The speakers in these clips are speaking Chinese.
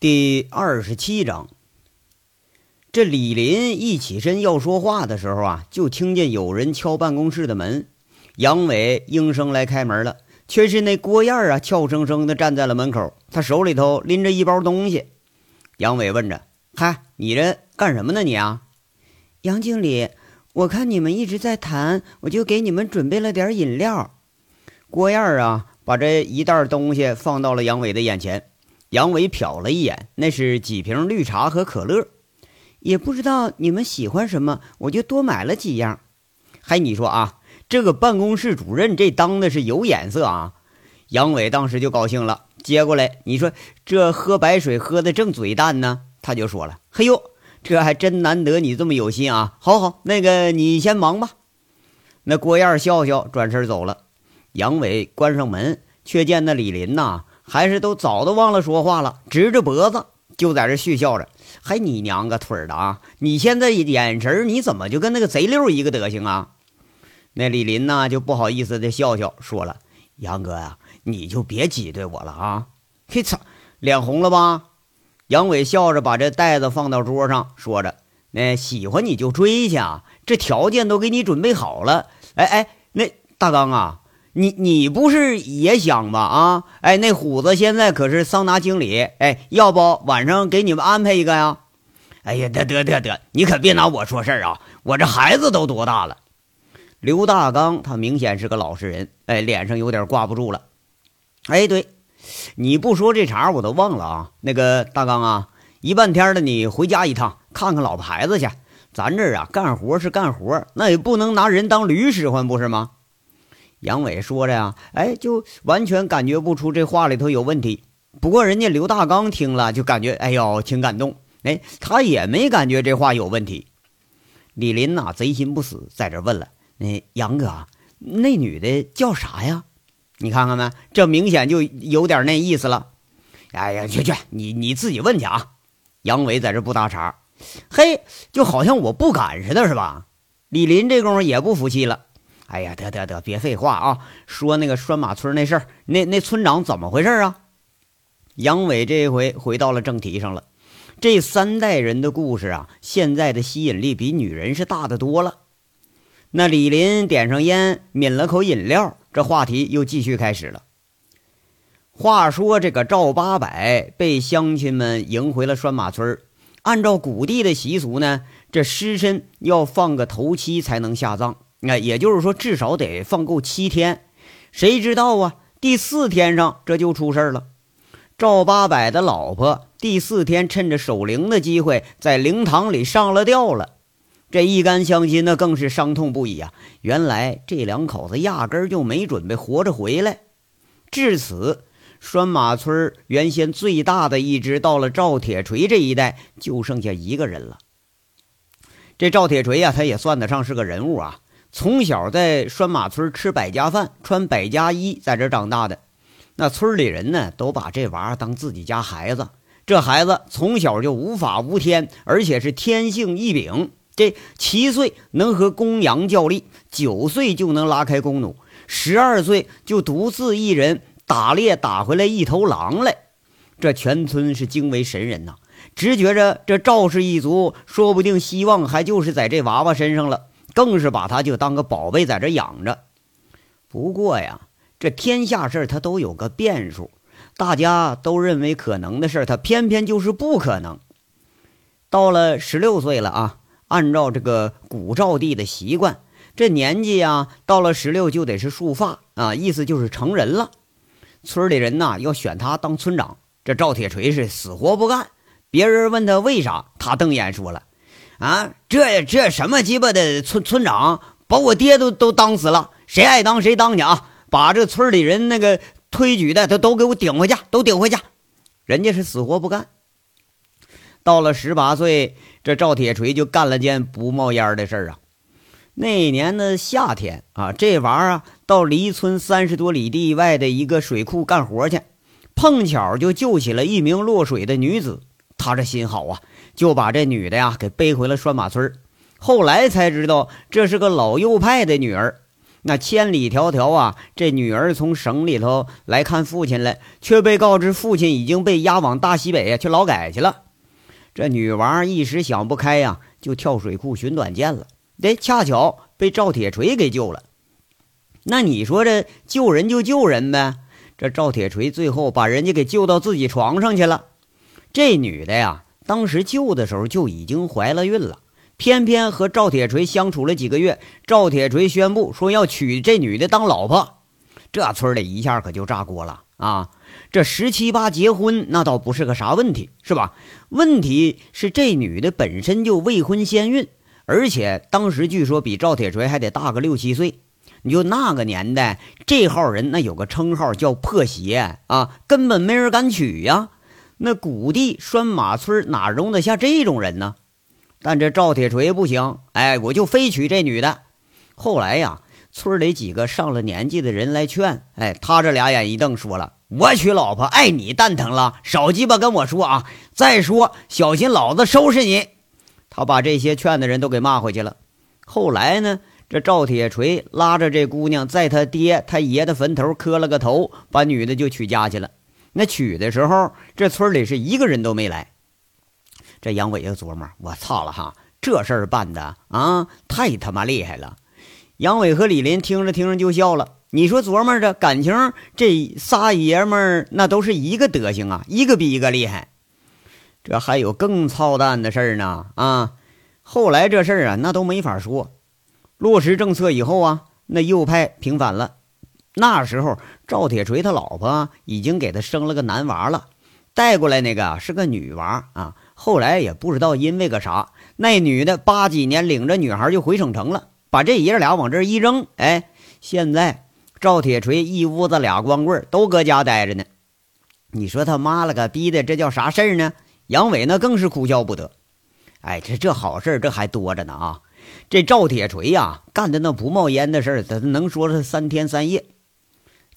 第二十七章，这李林一起身要说话的时候啊，就听见有人敲办公室的门。杨伟应声来开门了，却是那郭燕啊，俏生生的站在了门口，他手里头拎着一包东西。杨伟问着：“嗨，你这干什么呢？你啊？”杨经理，我看你们一直在谈，我就给你们准备了点饮料。郭燕啊，把这一袋东西放到了杨伟的眼前。杨伟瞟了一眼，那是几瓶绿茶和可乐，也不知道你们喜欢什么，我就多买了几样。嗨，你说啊，这个办公室主任这当的是有眼色啊！杨伟当时就高兴了，接过来，你说这喝白水喝的正嘴淡呢，他就说了：“嘿呦，这还真难得你这么有心啊！好好，那个你先忙吧。”那郭燕笑笑，转身走了。杨伟关上门，却见那李林呐。还是都早都忘了说话了，直着脖子就在这续笑着。还你娘个腿的啊！你现在眼神你怎么就跟那个贼溜一个德行啊？那李林呢就不好意思的笑笑，说了：“杨哥呀，你就别挤兑我了啊！”嘿操，脸红了吧？杨伟笑着把这袋子放到桌上，说着：“那喜欢你就追去啊，这条件都给你准备好了。”哎哎，那大刚啊。你你不是也想吧？啊，哎，那虎子现在可是桑拿经理，哎，要不晚上给你们安排一个呀？哎呀，得得得得，你可别拿我说事儿啊！我这孩子都多大了？刘大刚他明显是个老实人，哎，脸上有点挂不住了。哎，对，你不说这茬我都忘了啊。那个大刚啊，一半天的你回家一趟，看看老婆孩子去。咱这儿啊，干活是干活，那也不能拿人当驴使唤，不是吗？杨伟说着呀，哎，就完全感觉不出这话里头有问题。不过人家刘大刚听了，就感觉哎呦挺感动。哎，他也没感觉这话有问题。李林呐，贼心不死，在这问了：“那杨哥，那女的叫啥呀？你看看没，这明显就有点那意思了。”哎呀，去去，你你自己问去啊。杨伟在这不搭茬，嘿，就好像我不敢似的，是吧？李林这功夫也不服气了。哎呀，得得得，别废话啊！说那个拴马村那事儿，那那村长怎么回事啊？杨伟这回回到了正题上了。这三代人的故事啊，现在的吸引力比女人是大的多了。那李林点上烟，抿了口饮料，这话题又继续开始了。话说这个赵八百被乡亲们迎回了拴马村按照古地的习俗呢，这尸身要放个头七才能下葬。那也就是说，至少得放够七天。谁知道啊？第四天上这就出事了。赵八百的老婆第四天趁着守灵的机会，在灵堂里上了吊了。这一干乡亲那更是伤痛不已啊！原来这两口子压根儿就没准备活着回来。至此，拴马村原先最大的一支到了赵铁锤这一代，就剩下一个人了。这赵铁锤呀，他也算得上是个人物啊。从小在拴马村吃百家饭、穿百家衣，在这长大的，那村里人呢，都把这娃当自己家孩子。这孩子从小就无法无天，而且是天性异禀。这七岁能和公羊较力，九岁就能拉开弓弩，十二岁就独自一人打猎打回来一头狼来。这全村是惊为神人呐，直觉着这赵氏一族说不定希望还就是在这娃娃身上了。更是把他就当个宝贝在这养着。不过呀，这天下事他都有个变数，大家都认为可能的事他偏偏就是不可能。到了十六岁了啊，按照这个古赵地的习惯，这年纪呀，到了十六就得是束发啊，意思就是成人了。村里人呐要选他当村长，这赵铁锤是死活不干。别人问他为啥，他瞪眼说了。啊，这这什么鸡巴的村村长，把我爹都都当死了，谁爱当谁当去啊！把这村里人那个推举的，他都给我顶回去，都顶回去。人家是死活不干。到了十八岁，这赵铁锤就干了件不冒烟的事儿啊。那年的夏天啊，这玩意儿啊，到离村三十多里地外的一个水库干活去，碰巧就救起了一名落水的女子。他这心好啊。就把这女的呀给背回了拴马村后来才知道这是个老右派的女儿。那千里迢迢啊，这女儿从省里头来看父亲来，却被告知父亲已经被押往大西北去劳改去了。这女娃一时想不开呀，就跳水库寻短见了。哎，恰巧被赵铁锤给救了。那你说这救人就救人呗？这赵铁锤最后把人家给救到自己床上去了。这女的呀，当时救的时候就已经怀了孕了。偏偏和赵铁锤相处了几个月，赵铁锤宣布说要娶这女的当老婆，这村里一下可就炸锅了啊！这十七八结婚那倒不是个啥问题，是吧？问题是这女的本身就未婚先孕，而且当时据说比赵铁锤还得大个六七岁。你就那个年代，这号人那有个称号叫破鞋啊，根本没人敢娶呀。那谷地拴马村哪容得下这种人呢？但这赵铁锤不行，哎，我就非娶这女的。后来呀，村里几个上了年纪的人来劝，哎，他这俩眼一瞪，说了：“我娶老婆碍你蛋疼了，少鸡巴跟我说啊！再说，小心老子收拾你。”他把这些劝的人都给骂回去了。后来呢，这赵铁锤拉着这姑娘，在他爹他爷的坟头磕了个头，把女的就娶家去了。那娶的时候，这村里是一个人都没来。这杨伟就琢磨：“我操了哈，这事儿办的啊，太他妈厉害了！”杨伟和李林听着听着就笑了。你说琢磨着感情，这仨爷们儿那都是一个德行啊，一个比一个厉害。这还有更操蛋的事儿呢啊！后来这事儿啊，那都没法说。落实政策以后啊，那右派平反了。那时候赵铁锤他老婆已经给他生了个男娃了，带过来那个是个女娃啊。后来也不知道因为个啥，那女的八几年领着女孩就回省城了，把这爷俩往这一扔。哎，现在赵铁锤一屋子俩光棍都搁家待着呢。你说他妈了个逼的，这叫啥事儿呢？杨伟那更是哭笑不得。哎，这这好事这还多着呢啊！这赵铁锤呀，干的那不冒烟的事儿，他能说是三天三夜。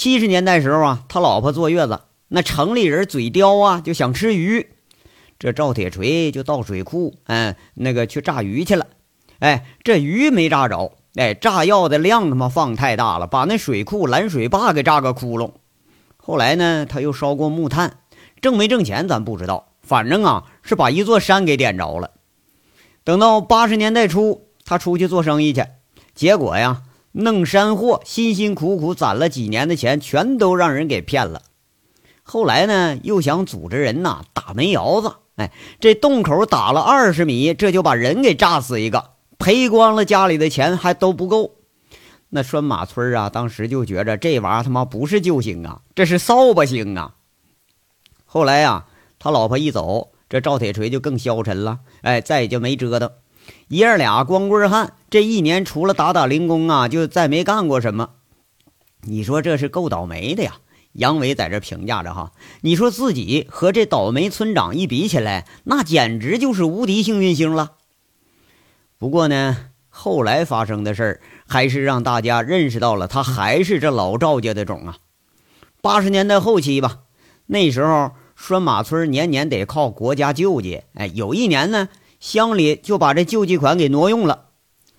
七十年代时候啊，他老婆坐月子，那城里人嘴刁啊，就想吃鱼。这赵铁锤就到水库，嗯，那个去炸鱼去了。哎，这鱼没炸着，哎，炸药的量他妈放太大了，把那水库拦水坝给炸个窟窿。后来呢，他又烧过木炭，挣没挣钱咱不知道，反正啊是把一座山给点着了。等到八十年代初，他出去做生意去，结果呀，弄山货，辛辛苦苦攒了几年的钱，全都让人给骗了。后来呢，又想组织人呐打煤窑子。哎，这洞口打了二十米，这就把人给炸死一个，赔光了家里的钱还都不够。那拴马村啊，当时就觉着这玩意儿他妈不是救星啊，这是扫把星啊。后来呀，他老婆一走，这赵铁锤就更消沉了。哎，再也就没折腾。爷儿俩光棍汉，这一年除了打打零工啊，就再没干过什么。你说这是够倒霉的呀。杨伟在这评价着哈，你说自己和这倒霉村长一比起来，那简直就是无敌幸运星了。不过呢，后来发生的事儿还是让大家认识到了他还是这老赵家的种啊。八十年代后期吧，那时候拴马村年年得靠国家救济，哎，有一年呢，乡里就把这救济款给挪用了。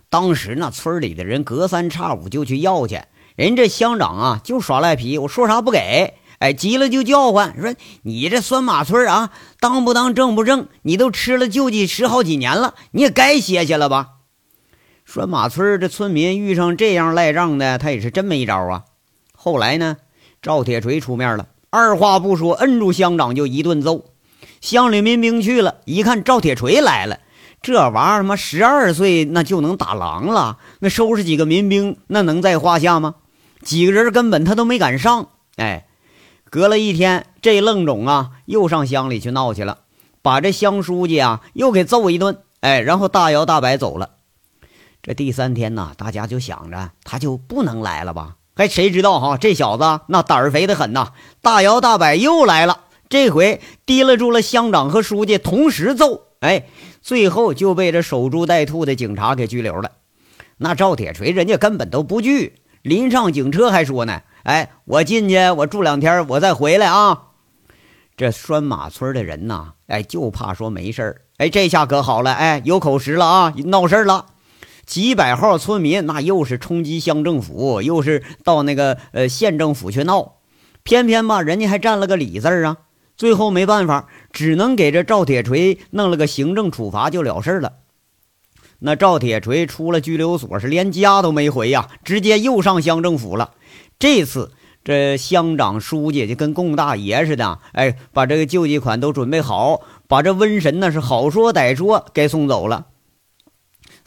当时那村里的人隔三差五就去要去。人这乡长啊，就耍赖皮，我说啥不给，哎，急了就叫唤，说你这拴马村啊，当不当正不正？你都吃了救济十好几年了，你也该歇歇了吧？拴马村这村民遇上这样赖账的，他也是真没招啊。后来呢，赵铁锤出面了，二话不说，摁住乡长就一顿揍。乡里民兵去了一看，赵铁锤来了，这玩意儿他妈十二岁那就能打狼了，那收拾几个民兵那能在话下吗？几个人根本他都没敢上，哎，隔了一天，这愣种啊又上乡里去闹去了，把这乡书记啊又给揍一顿，哎，然后大摇大摆走了。这第三天呢，大家就想着他就不能来了吧？哎，谁知道哈，这小子那胆儿肥的很呐，大摇大摆又来了，这回提了住了乡长和书记同时揍，哎，最后就被这守株待兔的警察给拘留了。那赵铁锤人家根本都不惧。临上警车还说呢：“哎，我进去，我住两天，我再回来啊。”这拴马村的人呐，哎，就怕说没事儿。哎，这下可好了，哎，有口实了啊，闹事儿了。几百号村民那又是冲击乡政府，又是到那个呃县政府去闹，偏偏吧人家还占了个理字啊。最后没办法，只能给这赵铁锤弄了个行政处罚就了事了。那赵铁锤出了拘留所是连家都没回呀，直接又上乡政府了。这次这乡长书记就跟供大爷似的，哎，把这个救济款都准备好，把这瘟神那是好说歹说给送走了。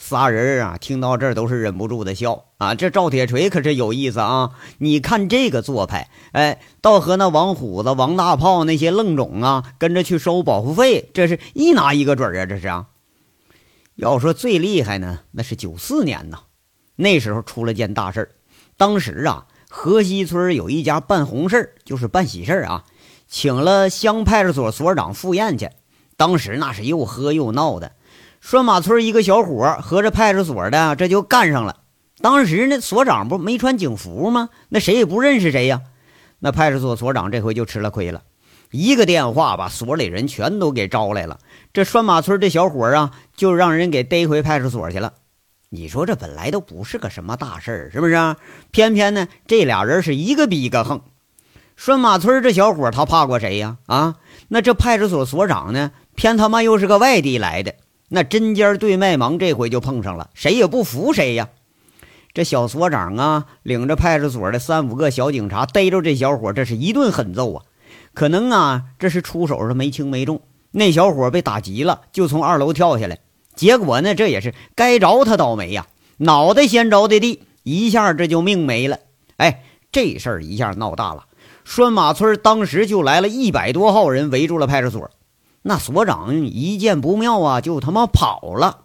仨人啊，听到这儿都是忍不住的笑啊！这赵铁锤可是有意思啊！你看这个做派，哎，倒和那王虎子、王大炮那些愣种啊，跟着去收保护费，这是一拿一个准啊！这是啊。要说最厉害呢，那是九四年呐，那时候出了件大事儿。当时啊，河西村有一家办红事儿，就是办喜事儿啊，请了乡派出所所长赴宴去。当时那是又喝又闹的。拴马村一个小伙和这派出所的这就干上了。当时那所长不没穿警服吗？那谁也不认识谁呀。那派出所所长这回就吃了亏了，一个电话把所里人全都给招来了。这拴马村这小伙啊，就让人给逮回派出所去了。你说这本来都不是个什么大事儿，是不是？偏偏呢，这俩人是一个比一个横。拴马村这小伙他怕过谁呀？啊，那这派出所所长呢，偏他妈又是个外地来的。那针尖对麦芒，这回就碰上了，谁也不服谁呀！这小所长啊，领着派出所的三五个小警察逮着这小伙，这是一顿狠揍啊！可能啊，这是出手是没轻没重，那小伙被打急了，就从二楼跳下来。结果呢，这也是该着他倒霉呀，脑袋先着的地，一下这就命没了。哎，这事儿一下闹大了，拴马村当时就来了一百多号人围住了派出所。那所长一见不妙啊，就他妈跑了。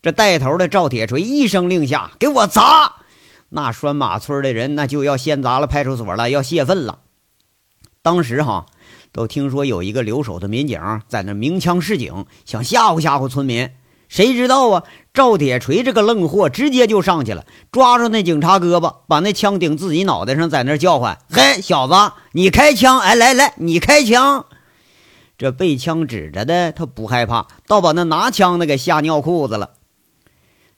这带头的赵铁锤一声令下，给我砸！那拴马村的人那就要先砸了派出所了，要泄愤了。当时哈，都听说有一个留守的民警在那鸣枪示警，想吓唬吓唬村民。谁知道啊，赵铁锤这个愣货直接就上去了，抓住那警察胳膊，把那枪顶自己脑袋上，在那叫唤：“嘿，小子，你开枪！哎，来来，你开枪！”这被枪指着的他不害怕，倒把那拿枪的给吓尿裤子了。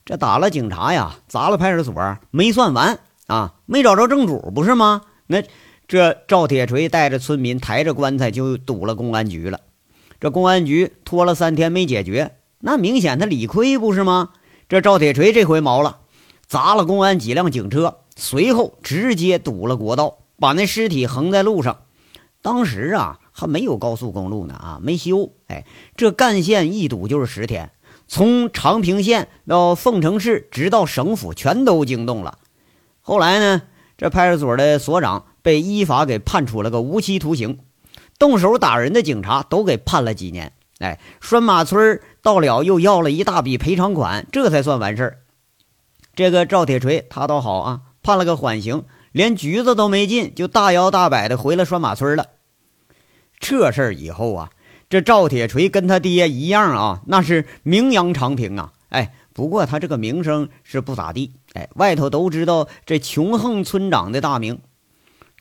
这打了警察呀，砸了派出所，没算完啊，没找着正主不是吗？那这赵铁锤带着村民抬着棺材就堵了公安局了。这公安局拖了三天没解决，那明显他理亏不是吗？这赵铁锤这回毛了，砸了公安几辆警车，随后直接堵了国道，把那尸体横在路上。当时啊。还没有高速公路呢啊，没修。哎，这干线一堵就是十天，从长平县到凤城市，直到省府，全都惊动了。后来呢，这派出所的所长被依法给判处了个无期徒刑，动手打人的警察都给判了几年。哎，拴马村到了又要了一大笔赔偿款，这才算完事儿。这个赵铁锤他倒好啊，判了个缓刑，连局子都没进，就大摇大摆的回了拴马村了。这事儿以后啊，这赵铁锤跟他爹一样啊，那是名扬长平啊。哎，不过他这个名声是不咋地。哎，外头都知道这穷横村长的大名。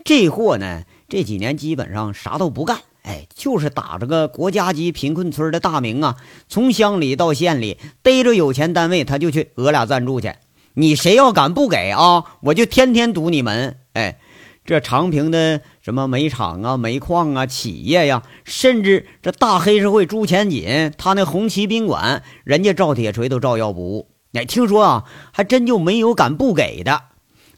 这货呢，这几年基本上啥都不干，哎，就是打着个国家级贫困村的大名啊，从乡里到县里逮着有钱单位，他就去讹俩赞助去。你谁要敢不给啊，我就天天堵你门。哎。这长平的什么煤厂啊、煤矿啊、企业呀，甚至这大黑社会朱钱锦，他那红旗宾馆，人家赵铁锤都照要不误。哎，听说啊，还真就没有敢不给的。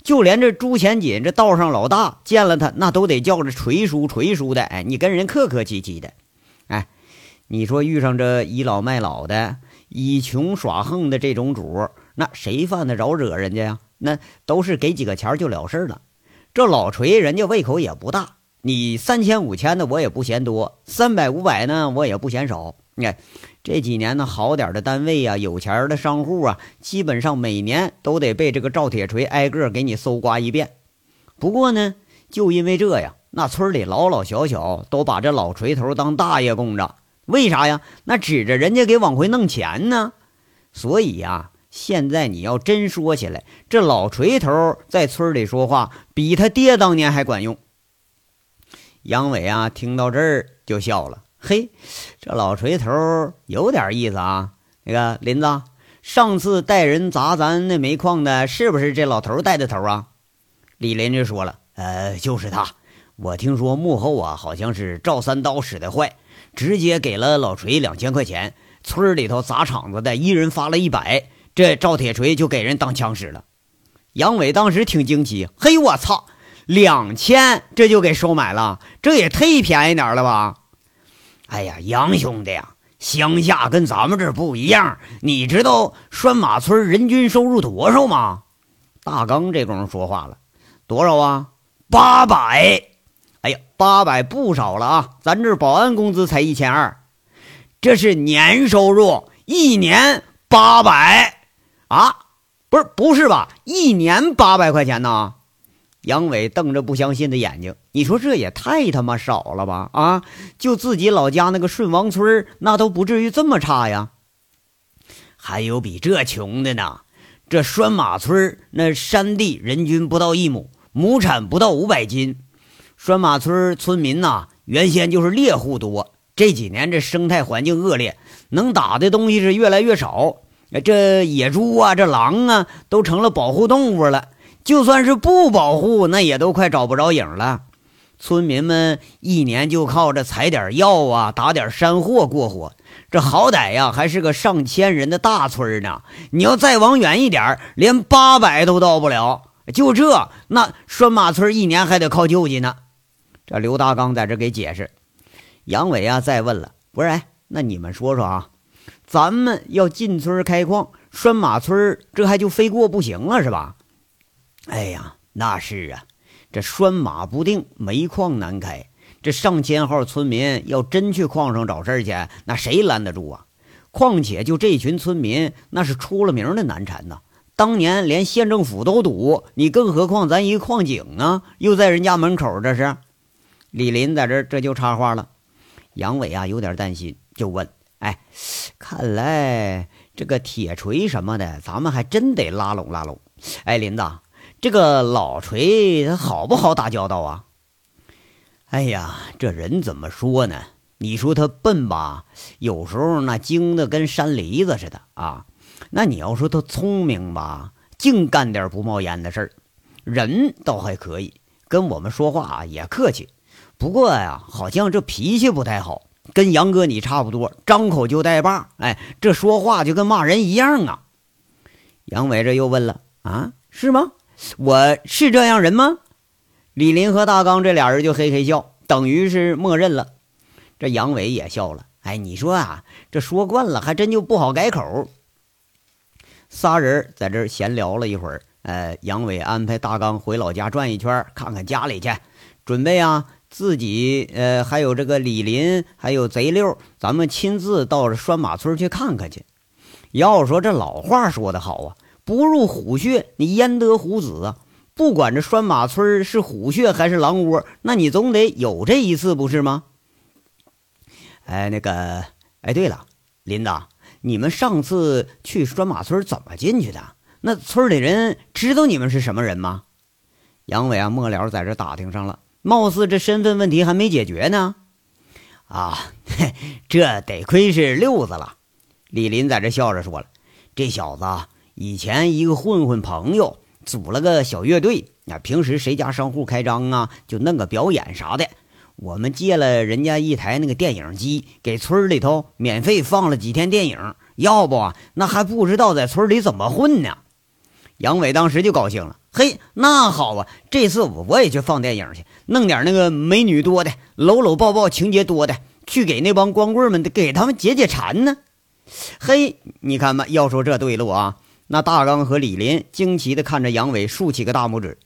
就连这朱钱锦这道上老大见了他，那都得叫着锤叔、锤叔的。哎，你跟人客客气气的。哎，你说遇上这倚老卖老的、以穷耍横的这种主，那谁犯得着惹人家呀？那都是给几个钱就了事了。这老锤人家胃口也不大，你三千五千的我也不嫌多，三百五百呢我也不嫌少。你看这几年呢，好点的单位呀，有钱的商户啊，基本上每年都得被这个赵铁锤挨个给你搜刮一遍。不过呢，就因为这样，那村里老老小小都把这老锤头当大爷供着。为啥呀？那指着人家给往回弄钱呢。所以呀。现在你要真说起来，这老锤头在村里说话比他爹当年还管用。杨伟啊，听到这儿就笑了。嘿，这老锤头有点意思啊。那个林子，上次带人砸咱那煤矿的，是不是这老头带的头啊？李林就说了：“呃，就是他。我听说幕后啊，好像是赵三刀使的坏，直接给了老锤两千块钱。村里头砸场子的，一人发了一百，这赵铁锤就给人当枪使了。”杨伟当时挺惊奇：“嘿，我操，两千这就给收买了？这也忒便宜点了吧？”哎呀，杨兄弟呀！乡下跟咱们这不一样，你知道拴马村人均收入多少吗？大刚这功夫说话了，多少啊？八百！哎呀，八百不少了啊！咱这保安工资才一千二，这是年收入，一年八百啊？不是，不是吧？一年八百块钱呢？杨伟瞪着不相信的眼睛，你说这也太他妈少了吧？啊，就自己老家那个顺王村，那都不至于这么差呀。还有比这穷的呢，这拴马村那山地人均不到一亩，亩产不到五百斤。拴马村村民呐，原先就是猎户多，这几年这生态环境恶劣，能打的东西是越来越少。这野猪啊，这狼啊，都成了保护动物了。就算是不保护，那也都快找不着影了。村民们一年就靠着采点药啊，打点山货过活。这好歹呀，还是个上千人的大村呢。你要再往远一点，连八百都到不了。就这，那拴马村一年还得靠救济呢。这刘大刚在这给解释。杨伟啊，再问了，不是？那你们说说啊，咱们要进村开矿，拴马村这还就非过不行了，是吧？哎呀，那是啊，这拴马不定，煤矿难开。这上千号村民要真去矿上找事去，那谁拦得住啊？况且就这群村民，那是出了名的难缠呐。当年连县政府都堵，你更何况咱一矿井啊，又在人家门口。这是李林在这这就插话了。杨伟啊，有点担心，就问：“哎，看来这个铁锤什么的，咱们还真得拉拢拉拢。哎，林子。”这个老锤他好不好打交道啊？哎呀，这人怎么说呢？你说他笨吧，有时候那精的跟山梨子似的啊。那你要说他聪明吧，净干点不冒烟的事儿。人倒还可以，跟我们说话也客气。不过呀，好像这脾气不太好，跟杨哥你差不多，张口就带把。哎，这说话就跟骂人一样啊。杨伟这又问了啊，是吗？我是这样人吗？李林和大刚这俩人就嘿嘿笑，等于是默认了。这杨伟也笑了。哎，你说啊，这说惯了，还真就不好改口。仨人在这闲聊了一会儿。呃，杨伟安排大刚回老家转一圈，看看家里去，准备啊，自己呃，还有这个李林，还有贼六，咱们亲自到这拴马村去看看去。要说这老话说得好啊。不入虎穴，你焉得虎子啊？不管这拴马村是虎穴还是狼窝，那你总得有这一次，不是吗？哎，那个，哎，对了，林子，你们上次去拴马村怎么进去的？那村里人知道你们是什么人吗？杨伟啊，末了在这打听上了，貌似这身份问题还没解决呢。啊，这得亏是六子了。李林在这笑着说了：“这小子。”以前一个混混朋友组了个小乐队，那平时谁家商户开张啊，就弄个表演啥的。我们借了人家一台那个电影机，给村里头免费放了几天电影。要不，那还不知道在村里怎么混呢。杨伟当时就高兴了，嘿，那好啊，这次我我也去放电影去，弄点那个美女多的、搂搂抱抱情节多的，去给那帮光棍们给他们解解馋呢。嘿，你看吧，要说这对路啊。那大刚和李林惊奇地看着杨伟，竖起个大拇指。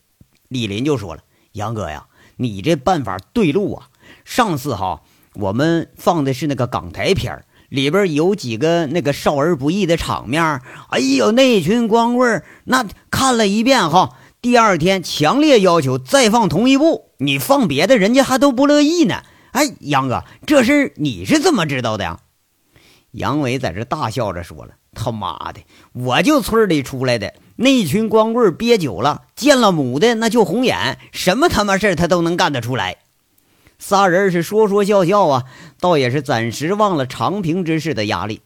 李林就说了：“杨哥呀，你这办法对路啊！上次哈，我们放的是那个港台片里边有几个那个少儿不宜的场面。哎呦，那群光棍那看了一遍哈，第二天强烈要求再放同一部。你放别的，人家还都不乐意呢。哎，杨哥，这事你是怎么知道的呀？”杨伟在这大笑着说了。他妈的！我就村里出来的，那群光棍憋久了，见了母的那就红眼，什么他妈事他都能干得出来。仨人是说说笑笑啊，倒也是暂时忘了长平之事的压力。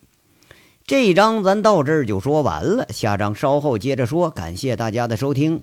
这一章咱到这儿就说完了，下章稍后接着说。感谢大家的收听。